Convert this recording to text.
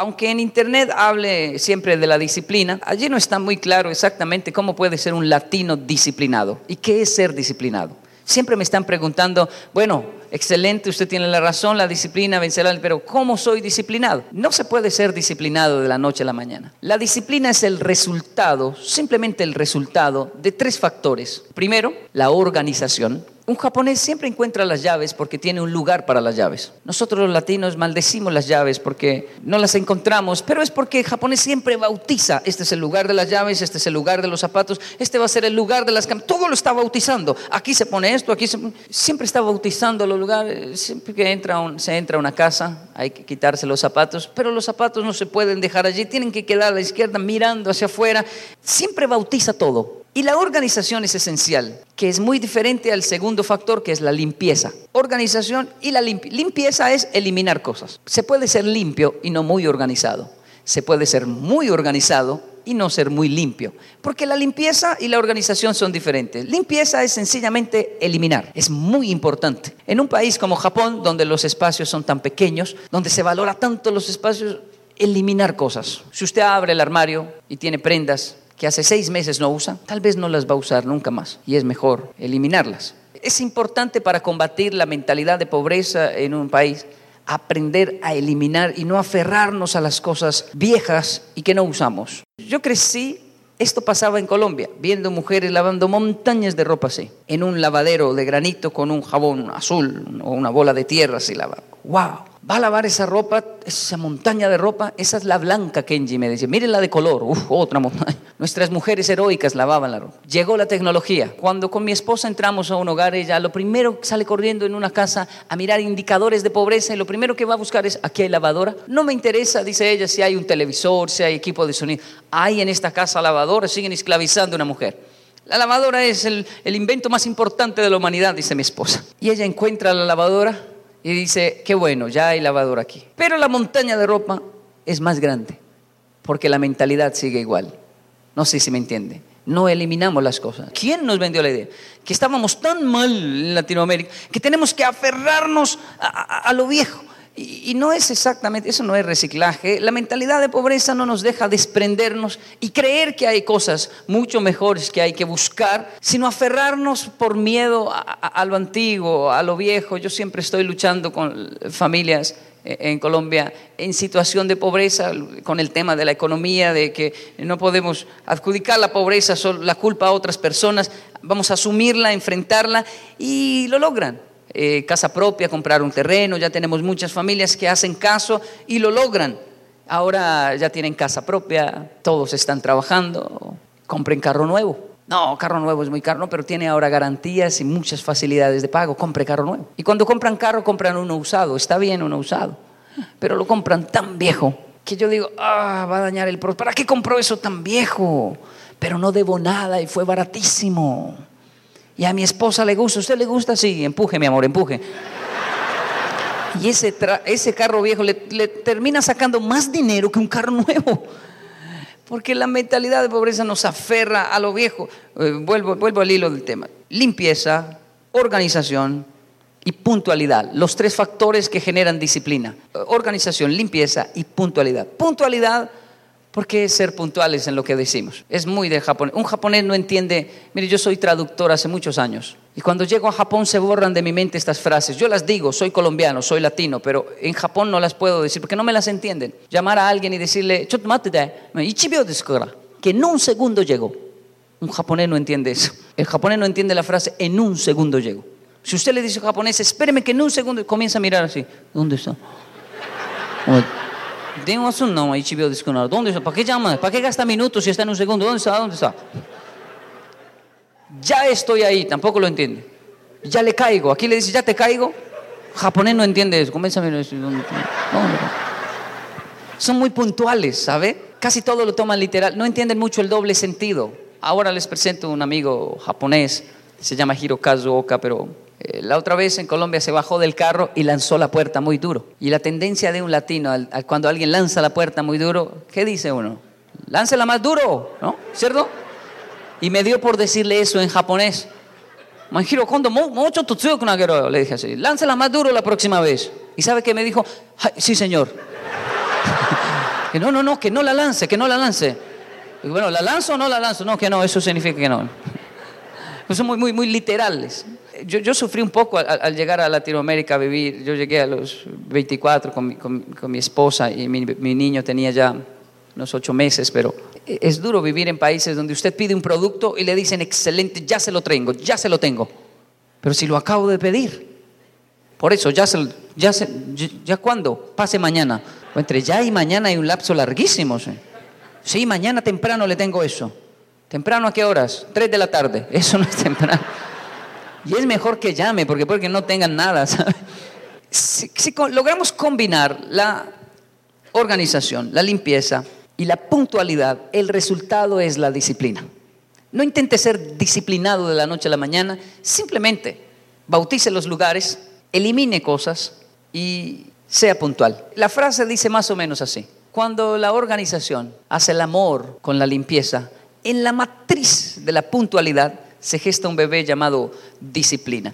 aunque en Internet hable siempre de la disciplina, allí no está muy claro exactamente cómo puede ser un latino disciplinado y qué es ser disciplinado. Siempre me están preguntando, bueno, excelente, usted tiene la razón, la disciplina vencerá, pero ¿cómo soy disciplinado? No se puede ser disciplinado de la noche a la mañana. La disciplina es el resultado, simplemente el resultado de tres factores. Primero, la organización. Un japonés siempre encuentra las llaves porque tiene un lugar para las llaves. Nosotros los latinos maldecimos las llaves porque no las encontramos, pero es porque el japonés siempre bautiza. Este es el lugar de las llaves, este es el lugar de los zapatos, este va a ser el lugar de las Todo lo está bautizando. Aquí se pone esto, aquí se Siempre está bautizando los lugares. Siempre que entra se entra a una casa hay que quitarse los zapatos, pero los zapatos no se pueden dejar allí, tienen que quedar a la izquierda mirando hacia afuera. Siempre bautiza todo. Y la organización es esencial, que es muy diferente al segundo factor, que es la limpieza. Organización y la limpieza es eliminar cosas. Se puede ser limpio y no muy organizado. Se puede ser muy organizado y no ser muy limpio. Porque la limpieza y la organización son diferentes. Limpieza es sencillamente eliminar. Es muy importante. En un país como Japón, donde los espacios son tan pequeños, donde se valora tanto los espacios, eliminar cosas. Si usted abre el armario y tiene prendas que hace seis meses no usa, tal vez no las va a usar nunca más y es mejor eliminarlas. Es importante para combatir la mentalidad de pobreza en un país aprender a eliminar y no aferrarnos a las cosas viejas y que no usamos. Yo crecí, esto pasaba en Colombia, viendo mujeres lavando montañas de ropa así, en un lavadero de granito con un jabón azul o una bola de tierra así lavaba. ¡Wow! Va a lavar esa ropa, esa montaña de ropa, esa es la blanca, Kenji me decía, miren la de color, uf, otra montaña. Nuestras mujeres heroicas lavaban la ropa. Llegó la tecnología. Cuando con mi esposa entramos a un hogar, ella lo primero sale corriendo en una casa a mirar indicadores de pobreza y lo primero que va a buscar es, aquí hay lavadora. No me interesa, dice ella, si hay un televisor, si hay equipo de sonido. Hay en esta casa lavadora, siguen esclavizando a una mujer. La lavadora es el, el invento más importante de la humanidad, dice mi esposa. Y ella encuentra la lavadora y dice, qué bueno, ya hay lavadora aquí. Pero la montaña de ropa es más grande, porque la mentalidad sigue igual. No sé si me entiende. No eliminamos las cosas. ¿Quién nos vendió la idea? Que estábamos tan mal en Latinoamérica que tenemos que aferrarnos a lo viejo. Y, no es exactamente, eso no es reciclaje. La mentalidad de pobreza no nos deja desprendernos y creer que hay cosas mucho mejores que hay que buscar, sino aferrarnos por miedo a, lo antiguo, a lo viejo. Yo siempre estoy luchando con familias eh, en Colombia en situación de pobreza, con el tema de la economía, de que no podemos adjudicar la pobreza, la culpa a otras personas, vamos a asumirla, enfrentarla y lo logran. Eh, casa propia, comprar un terreno, ya tenemos muchas familias que hacen caso y lo logran. Ahora ya tienen casa propia, todos están trabajando, compren carro nuevo. No, carro nuevo es muy caro, pero tiene ahora garantías y muchas facilidades de pago. Compre carro nuevo. Y cuando compran carro, compran uno usado. Está bien uno usado, pero lo compran tan viejo que yo digo, ah, va a dañar el producto. ¿Para qué compró eso tan viejo? Pero no debo nada y fue baratísimo. Y a mi esposa le gusta, ¿usted le gusta? Sí, empuje, mi amor, empuje. Y ese, ese carro viejo le, termina sacando más dinero que un carro nuevo. Porque la mentalidad de pobreza nos aferra a lo viejo. Eh, vuelvo, vuelvo al hilo del tema. Limpieza, organización y puntualidad. Los tres factores que generan disciplina. Organización, limpieza y puntualidad. Puntualidad ¿Por qué ser puntuales en lo que decimos? Es muy de japonés. Un japonés no entiende, mire, yo soy traductor hace muchos años. Y cuando llego a Japón se borran de mi mente estas frases. Yo las digo, soy colombiano, soy latino, pero en Japón no las puedo decir porque no me las entienden. Llamar a alguien y decirle, que en un segundo llegó. Un japonés no entiende eso. El japonés no entiende la frase, en un segundo llego. Si usted le dice a un japonés, espéreme que en un segundo, comienza a mirar así. ¿Dónde está? ¿Dónde está? ¿Para qué llama? ¿Para qué gasta minutos si está en un segundo? ¿Dónde está? ¿Dónde está? Ya estoy ahí, tampoco lo entiende. Ya le caigo. Aquí le dice, ya te caigo. Japonés no entiende eso. A. ¿Dónde, Son muy puntuales, ¿sabe? Casi todo lo toman literal. No entienden mucho el doble sentido. Ahora les presento un amigo japonés. Se llama Hirokazu Oka, pero la otra vez en Colombia se bajó del carro y lanzó la puerta muy duro. Y la tendencia de un latino, cuando alguien lanza la puerta muy duro, ¿qué dice uno? Láncela más duro, ¿no? ¿Cierto? Y me dio por decirle eso en japonés. Le dije así, láncela más duro la próxima vez. ¿Y sabe qué me dijo? Sí, señor. Que no, no, no, que no la lance, que no la lance. bueno, ¿la lanzo o no la lanzo? No, que no, eso significa que no. Son muy, muy, muy literales. Yo, sufrí un poco al, llegar a Latinoamérica a vivir. Yo llegué a los 24 con mi, con, mi esposa y mi, mi niño tenía ya unos ocho meses, pero es duro vivir en países donde usted pide un producto y le dicen, excelente, ya se lo tengo, ya se lo tengo. Pero si lo acabo de pedir, por eso, ya, se, ya, se, ya, cuándo, pase mañana. entre ya y mañana hay un lapso larguísimo. ¿sí? mañana temprano le tengo eso. ¿Temprano a qué horas? Tres de la tarde. Eso no es temprano. Y es mejor que llame, porque puede que no tengan nada. Si, si logramos combinar la organización, la limpieza y la puntualidad, el resultado es la disciplina. No intente ser disciplinado de la noche a la mañana, simplemente bautice los lugares, elimine cosas y sea puntual. La frase dice más o menos así. Cuando la organización hace el amor con la limpieza, en la matriz de la puntualidad se gesta un bebé llamado disciplina.